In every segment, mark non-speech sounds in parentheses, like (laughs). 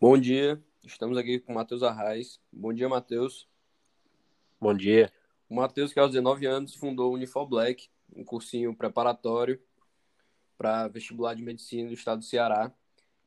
Bom dia, estamos aqui com o Matheus Arraes. Bom dia, Matheus. Bom dia. O Matheus, que aos 19 anos fundou o Unifor Black, um cursinho preparatório para vestibular de medicina do estado do Ceará.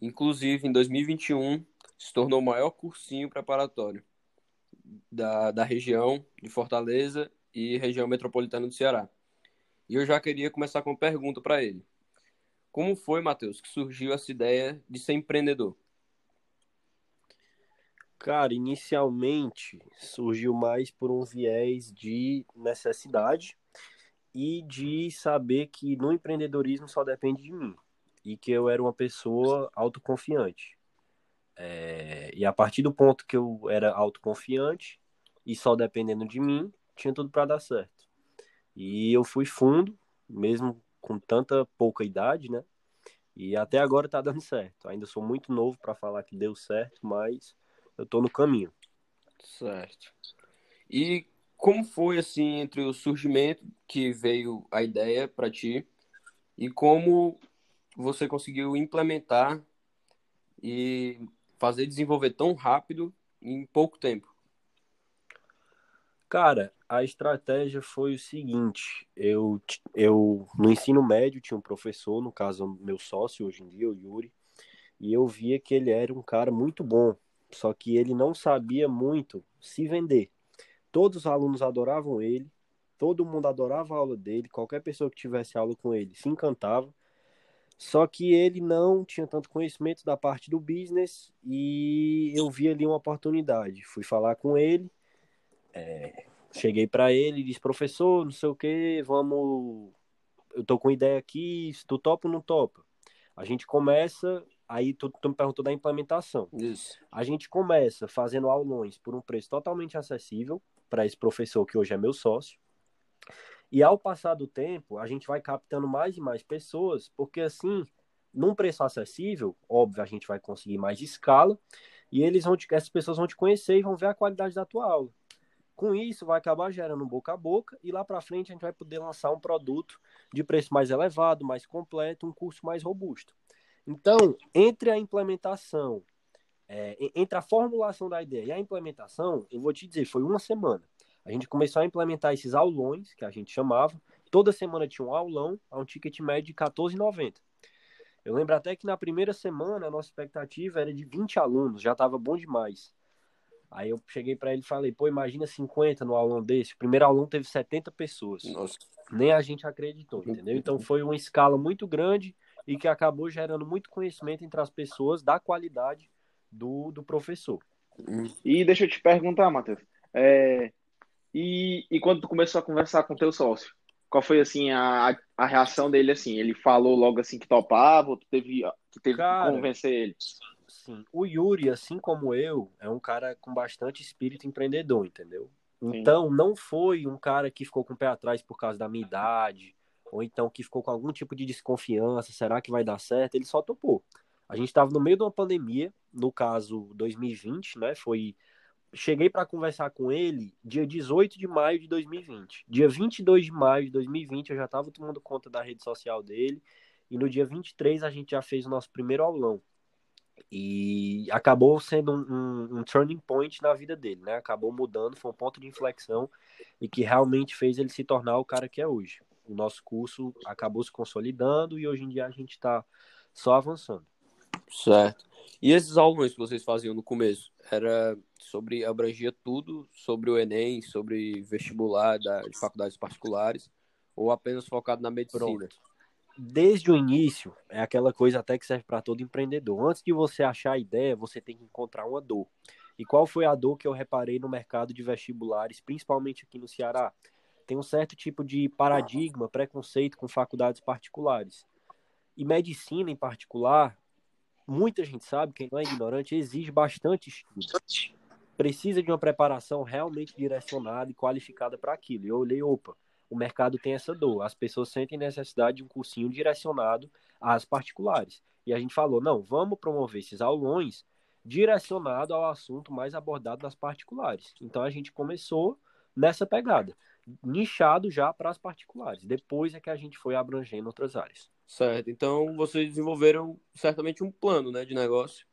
Inclusive, em 2021, se tornou o maior cursinho preparatório da, da região de Fortaleza e região metropolitana do Ceará. E eu já queria começar com uma pergunta para ele. Como foi, Matheus, que surgiu essa ideia de ser empreendedor? Cara, inicialmente surgiu mais por um viés de necessidade e de saber que no empreendedorismo só depende de mim e que eu era uma pessoa autoconfiante. É, e a partir do ponto que eu era autoconfiante e só dependendo de mim, tinha tudo para dar certo. E eu fui fundo, mesmo com tanta pouca idade, né? E até agora tá dando certo. Ainda sou muito novo para falar que deu certo, mas eu tô no caminho. Certo. E como foi assim entre o surgimento que veio a ideia para ti e como você conseguiu implementar e fazer desenvolver tão rápido em pouco tempo? Cara, a estratégia foi o seguinte: eu, eu no ensino médio tinha um professor, no caso meu sócio hoje em dia, o Yuri, e eu via que ele era um cara muito bom, só que ele não sabia muito se vender. Todos os alunos adoravam ele, todo mundo adorava a aula dele, qualquer pessoa que tivesse aula com ele se encantava. Só que ele não tinha tanto conhecimento da parte do business e eu vi ali uma oportunidade. Fui falar com ele, é, cheguei para ele e disse: professor, não sei o que, vamos. Eu tô com ideia aqui, se tu topa ou não topa. A gente começa Aí tu, tu me perguntou da implementação. Isso. A gente começa fazendo aulões por um preço totalmente acessível para esse professor que hoje é meu sócio. E ao passar do tempo, a gente vai captando mais e mais pessoas, porque assim, num preço acessível, óbvio, a gente vai conseguir mais escala, e eles vão te, essas pessoas vão te conhecer e vão ver a qualidade da tua aula. Com isso, vai acabar gerando boca a boca, e lá para frente a gente vai poder lançar um produto de preço mais elevado, mais completo, um curso mais robusto. Então, entre a implementação, é, entre a formulação da ideia e a implementação, eu vou te dizer, foi uma semana. A gente começou a implementar esses aulões, que a gente chamava. Toda semana tinha um aulão, a um ticket médio de R$14,90. Eu lembro até que na primeira semana a nossa expectativa era de 20 alunos, já estava bom demais. Aí eu cheguei para ele e falei, pô, imagina 50 no aulão desse. O primeiro aulão teve 70 pessoas. Nossa. Nem a gente acreditou, entendeu? Então foi uma escala muito grande e que acabou gerando muito conhecimento entre as pessoas da qualidade do, do professor. E deixa eu te perguntar, Matheus, é, e, e quando tu começou a conversar com teu sócio, qual foi assim a, a reação dele assim? Ele falou logo assim que topava, ou tu teve, que teve Cara, que convencer ele? Sim, o Yuri, assim como eu, é um cara com bastante espírito empreendedor, entendeu? Então, Sim. não foi um cara que ficou com o pé atrás por causa da minha idade, ou então que ficou com algum tipo de desconfiança, será que vai dar certo? Ele só topou. A gente estava no meio de uma pandemia, no caso 2020, né? Foi cheguei para conversar com ele dia 18 de maio de 2020. Dia 22 de maio de 2020 eu já estava tomando conta da rede social dele e no dia 23 a gente já fez o nosso primeiro aulão. E acabou sendo um, um, um, turning point na vida dele, né? Acabou mudando, foi um ponto de inflexão e que realmente fez ele se tornar o cara que é hoje o nosso curso acabou se consolidando e hoje em dia a gente está só avançando. Certo. E esses aulões que vocês faziam no começo, era sobre, abrangia tudo sobre o Enem, sobre vestibular da, de faculdades particulares, ou apenas focado na medicina? Pronto. Desde o início, é aquela coisa até que serve para todo empreendedor. Antes de você achar a ideia, você tem que encontrar uma dor. E qual foi a dor que eu reparei no mercado de vestibulares, principalmente aqui no Ceará? Tem um certo tipo de paradigma, preconceito com faculdades particulares. E medicina, em particular, muita gente sabe, quem não é ignorante, exige bastante estudo. Precisa de uma preparação realmente direcionada e qualificada para aquilo. Eu olhei, opa, o mercado tem essa dor. As pessoas sentem necessidade de um cursinho direcionado às particulares. E a gente falou, não, vamos promover esses aulões direcionado ao assunto mais abordado nas particulares. Então a gente começou nessa pegada nichado já para as particulares. Depois é que a gente foi abrangendo outras áreas. Certo. Então vocês desenvolveram certamente um plano, né, de negócio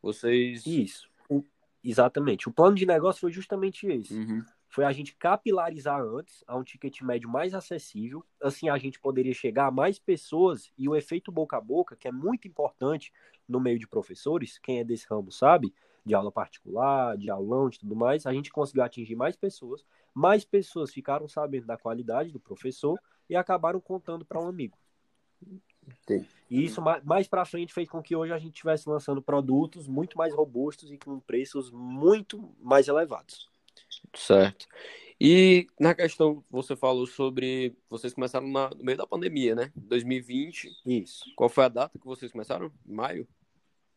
Vocês. Isso. O... Exatamente. O plano de negócio foi justamente esse. Uhum. Foi a gente capilarizar antes a um ticket médio mais acessível. Assim a gente poderia chegar a mais pessoas e o efeito boca a boca, que é muito importante no meio de professores, quem é desse ramo sabe, de aula particular, de aulão, de tudo mais, a gente conseguiu atingir mais pessoas, mais pessoas ficaram sabendo da qualidade do professor e acabaram contando para um amigo. Sim. E isso mais para frente fez com que hoje a gente estivesse lançando produtos muito mais robustos e com preços muito mais elevados. Certo. E na questão, você falou sobre. Vocês começaram na, no meio da pandemia, né? 2020. Isso. Qual foi a data que vocês começaram? Maio?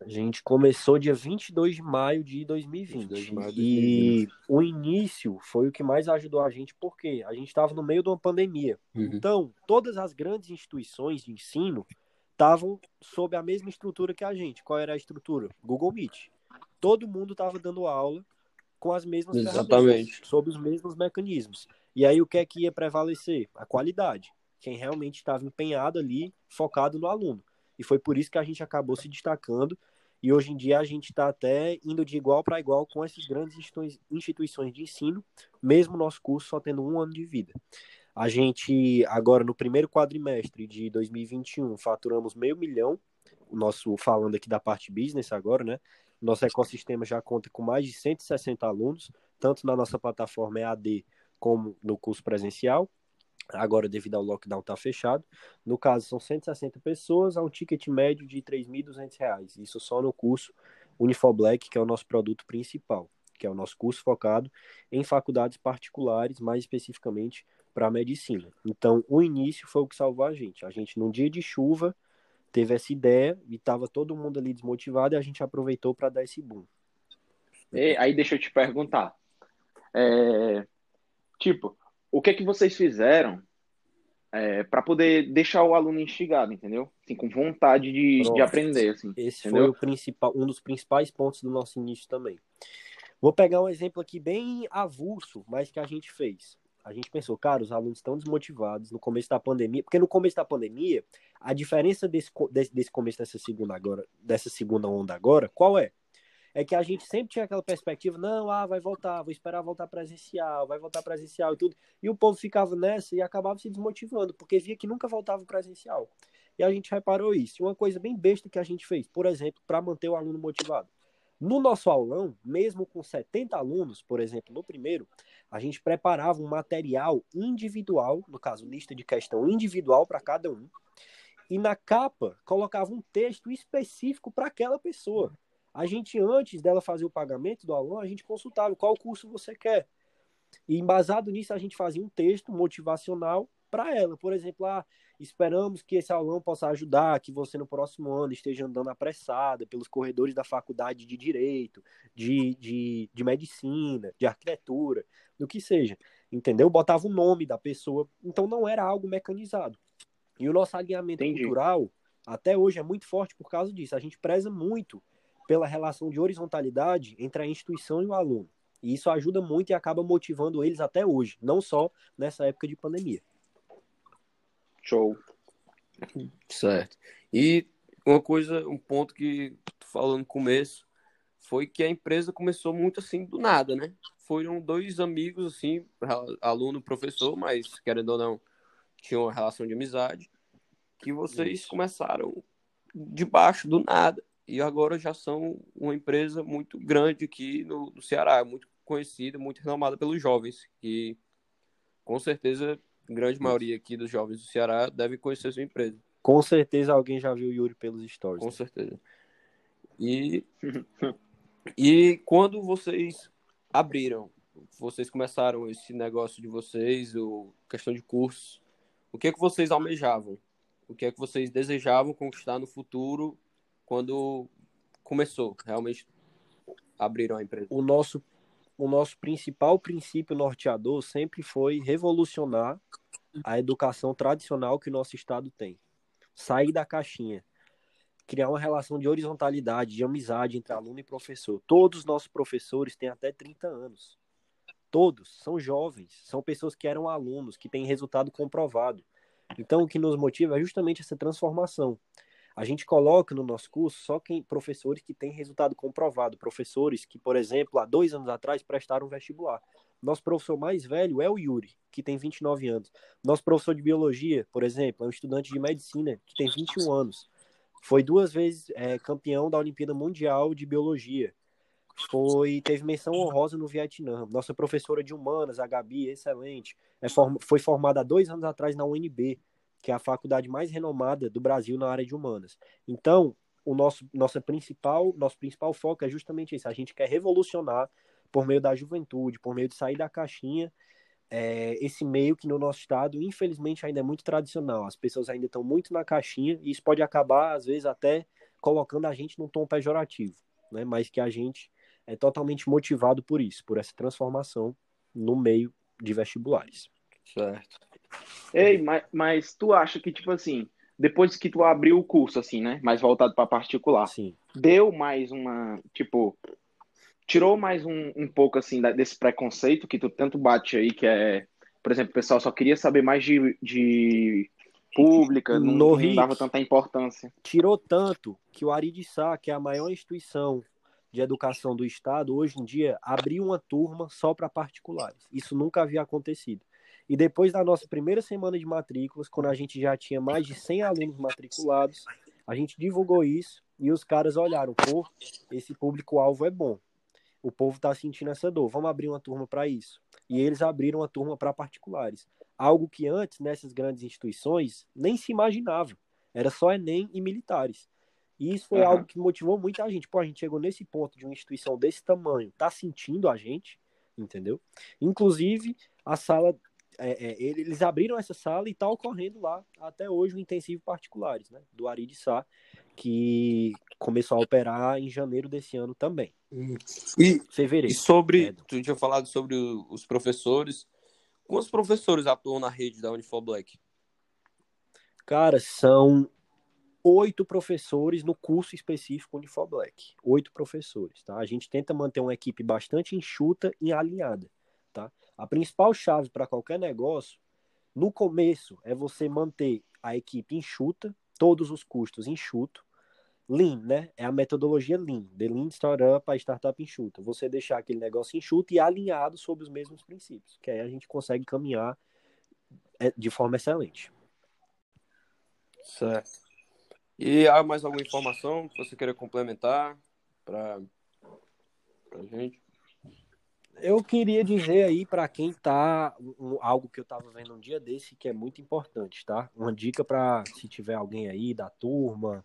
A gente começou dia 22 de maio de 2020. De maio de 2020. E o início foi o que mais ajudou a gente, porque a gente estava no meio de uma pandemia. Uhum. Então, todas as grandes instituições de ensino estavam sob a mesma estrutura que a gente. Qual era a estrutura? Google Meet. Todo mundo estava dando aula com as mesmas Exatamente. sob os mesmos mecanismos. E aí o que é que ia prevalecer? A qualidade. Quem realmente estava empenhado ali, focado no aluno. E foi por isso que a gente acabou se destacando. E hoje em dia a gente está até indo de igual para igual com essas grandes instituições de ensino, mesmo nosso curso só tendo um ano de vida. A gente, agora no primeiro quadrimestre de 2021, faturamos meio milhão, o nosso falando aqui da parte business agora, né? Nosso ecossistema já conta com mais de 160 alunos, tanto na nossa plataforma EAD como no curso presencial agora devido ao lockdown está fechado. No caso, são 160 pessoas a um ticket médio de R$ 3.200. Isso só no curso Unifoblack, que é o nosso produto principal, que é o nosso curso focado em faculdades particulares, mais especificamente para medicina. Então, o início foi o que salvou a gente. A gente, num dia de chuva, teve essa ideia e estava todo mundo ali desmotivado e a gente aproveitou para dar esse boom. E, aí, deixa eu te perguntar. É, tipo, o que é que vocês fizeram é, para poder deixar o aluno instigado, entendeu? Assim, com vontade de, de aprender, assim. Esse entendeu? foi o principal, um dos principais pontos do nosso início também. Vou pegar um exemplo aqui bem avulso, mas que a gente fez. A gente pensou, cara, os alunos estão desmotivados no começo da pandemia, porque no começo da pandemia, a diferença desse, desse, desse começo dessa segunda agora, dessa segunda onda agora, qual é? É que a gente sempre tinha aquela perspectiva, não, ah, vai voltar, vou esperar voltar presencial, vai voltar presencial e tudo. E o povo ficava nessa e acabava se desmotivando, porque via que nunca voltava presencial. E a gente reparou isso. Uma coisa bem besta que a gente fez, por exemplo, para manter o aluno motivado. No nosso aulão, mesmo com 70 alunos, por exemplo, no primeiro, a gente preparava um material individual, no caso, lista de questão individual para cada um, e na capa colocava um texto específico para aquela pessoa. A gente, antes dela fazer o pagamento do aluno, a gente consultava qual curso você quer. E embasado nisso, a gente fazia um texto motivacional para ela. Por exemplo, ah, esperamos que esse aluno possa ajudar, que você no próximo ano esteja andando apressada pelos corredores da faculdade de Direito, de, de, de Medicina, de Arquitetura, do que seja. Entendeu? Botava o nome da pessoa. Então não era algo mecanizado. E o nosso alinhamento Entendi. cultural, até hoje, é muito forte por causa disso. A gente preza muito pela relação de horizontalidade entre a instituição e o aluno. E isso ajuda muito e acaba motivando eles até hoje, não só nessa época de pandemia. Show. Certo. E uma coisa, um ponto que tu falou no começo, foi que a empresa começou muito assim do nada, né? Foram dois amigos, assim, aluno, professor, mas querendo ou não, tinham uma relação de amizade, que vocês Isso. começaram debaixo do nada e agora já são uma empresa muito grande aqui no, no Ceará, muito conhecida, muito renomada pelos jovens, que com certeza a grande maioria aqui dos jovens do Ceará deve conhecer sua empresa. Com certeza alguém já viu o Yuri pelos stories. Com né? certeza. E, (laughs) e quando vocês abriram, vocês começaram esse negócio de vocês, o questão de cursos, o que é que vocês almejavam? O que é que vocês desejavam conquistar no futuro quando começou, realmente abriram a empresa? O nosso, o nosso principal princípio norteador sempre foi revolucionar a educação tradicional que o nosso estado tem. Sair da caixinha. Criar uma relação de horizontalidade, de amizade entre aluno e professor. Todos os nossos professores têm até 30 anos. Todos são jovens, são pessoas que eram alunos, que têm resultado comprovado. Então, o que nos motiva é justamente essa transformação A gente coloca no nosso curso só quem professores que têm resultado comprovado, professores que, por exemplo, há dois anos atrás prestaram vestibular. Nosso professor mais velho é o Yuri, que tem 29 anos. Nosso professor de biologia, por exemplo, é um estudante de medicina que tem 21 anos. Foi duas vezes é, campeão da Olimpíada Mundial de Biologia. Foi, teve menção honrosa no Vietnã. Nossa professora de humanas, a Gabi, excelente. É, foi formada há dois anos atrás na UNB, que é a faculdade mais renomada do Brasil na área de humanas. Então, o nosso, nossa principal, nosso principal foco é justamente isso. A gente quer revolucionar por meio da juventude, por meio de sair da caixinha, é, esse meio que no nosso estado, infelizmente, ainda é muito tradicional. As pessoas ainda estão muito na caixinha e isso pode acabar, às vezes, até colocando a gente num tom pejorativo, né? mas que a gente é totalmente motivado por isso, por essa transformação no meio de vestibulares. Certo. Ei, mas, mas tu acha que, tipo assim, depois que tu abriu o curso, assim, né? Mais voltado para particular, Sim. deu mais uma, tipo, tirou mais um, um pouco assim desse preconceito que tu tanto bate aí, que é, por exemplo, o pessoal só queria saber mais de, de pública, não, no não dava tanta importância. Tirou tanto que o Aridissá, que é a maior instituição de educação do estado, hoje em dia abriu uma turma só para particulares. Isso nunca havia acontecido. E depois da nossa primeira semana de matrículas, quando a gente já tinha mais de 100 alunos matriculados, a gente divulgou isso e os caras olharam, pô, esse público-alvo é bom o povo está sentindo essa dor, vamos abrir uma turma para isso. E eles abriram uma turma para particulares. Algo que antes, nessas grandes instituições, nem se imaginava. Era só Enem e militares. E isso foi uhum. algo que motivou muita gente. Pô, a gente chegou nesse ponto de uma instituição desse tamanho, tá sentindo a gente, entendeu? Inclusive, a sala, é, é, eles abriram essa sala e tá ocorrendo lá até hoje o intensivo particulares, né? Do Ari de Sá, que começou a operar em janeiro desse ano também. E, Fevereiro. E sobre, é. tu tinha falado sobre os professores. Quantos professores atuam na rede da Unifor Black? Cara, são oito professores no curso específico Unifor Black. Oito professores, tá? A gente tenta manter uma equipe bastante enxuta e alinhada, tá? A principal chave para qualquer negócio, no começo, é você manter a equipe enxuta, todos os custos enxuto, Lean, né? É a metodologia Lean, The Lean Startup, a startup enxuta. Você deixar aquele negócio enxuto e alinhado sobre os mesmos princípios, que aí a gente consegue caminhar é, de forma excelente. Certo. E há mais alguma informação que você queira complementar para a gente? Eu queria dizer aí para quem tá um, algo que eu estava vendo um dia desse que é muito importante, tá? Uma dica para se tiver alguém aí da turma,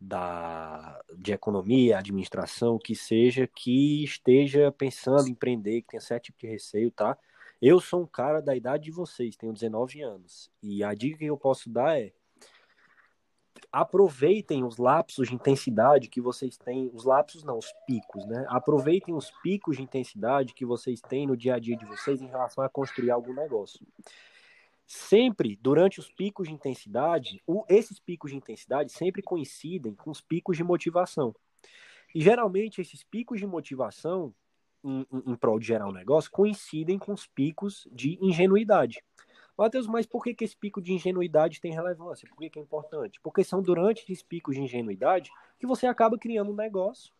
da, de economia, administração, que seja, que esteja pensando em empreender, que tenha certo tipo de receio, tá? Eu sou um cara da idade de vocês, tenho 19 anos. E a dica que eu posso dar é aproveitem os lapsos de intensidade que vocês têm, os lapsos não, os picos, né? Aproveitem os picos de intensidade que vocês têm no dia a dia de vocês em relação a construir algum negócio sempre durante os picos de intensidade, o, esses picos de intensidade sempre coincidem com os picos de motivação. E geralmente esses picos de motivação em, em, em prol de gerar um negócio coincidem com os picos de ingenuidade. Matheus, mas por que, que esse pico de ingenuidade tem relevância? Por que, que é importante? Porque são durante esses picos de ingenuidade que você acaba criando um negócio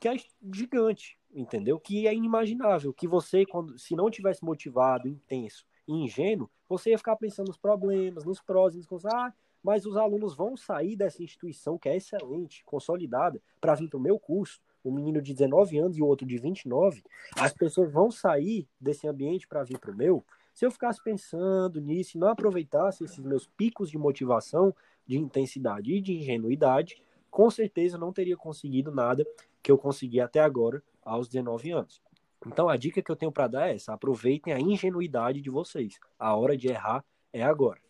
que é gigante, entendeu? Que é inimaginável. Que você, quando, se não tivesse motivado, intenso ingênuo, você ia ficar pensando nos problemas, nos prós e nos contras. Ah, mas os alunos vão sair dessa instituição que é excelente, consolidada, para vir para o meu curso. Um menino de 19 anos e outro de 29. As pessoas vão sair desse ambiente para vir para o meu. Se eu ficasse pensando nisso e não aproveitasse esses meus picos de motivação, de intensidade e de ingenuidade, com certeza eu não teria conseguido nada que eu consegui até agora aos 19 anos. Então a dica que eu tenho para dar é essa: aproveitem a ingenuidade de vocês. A hora de errar é agora.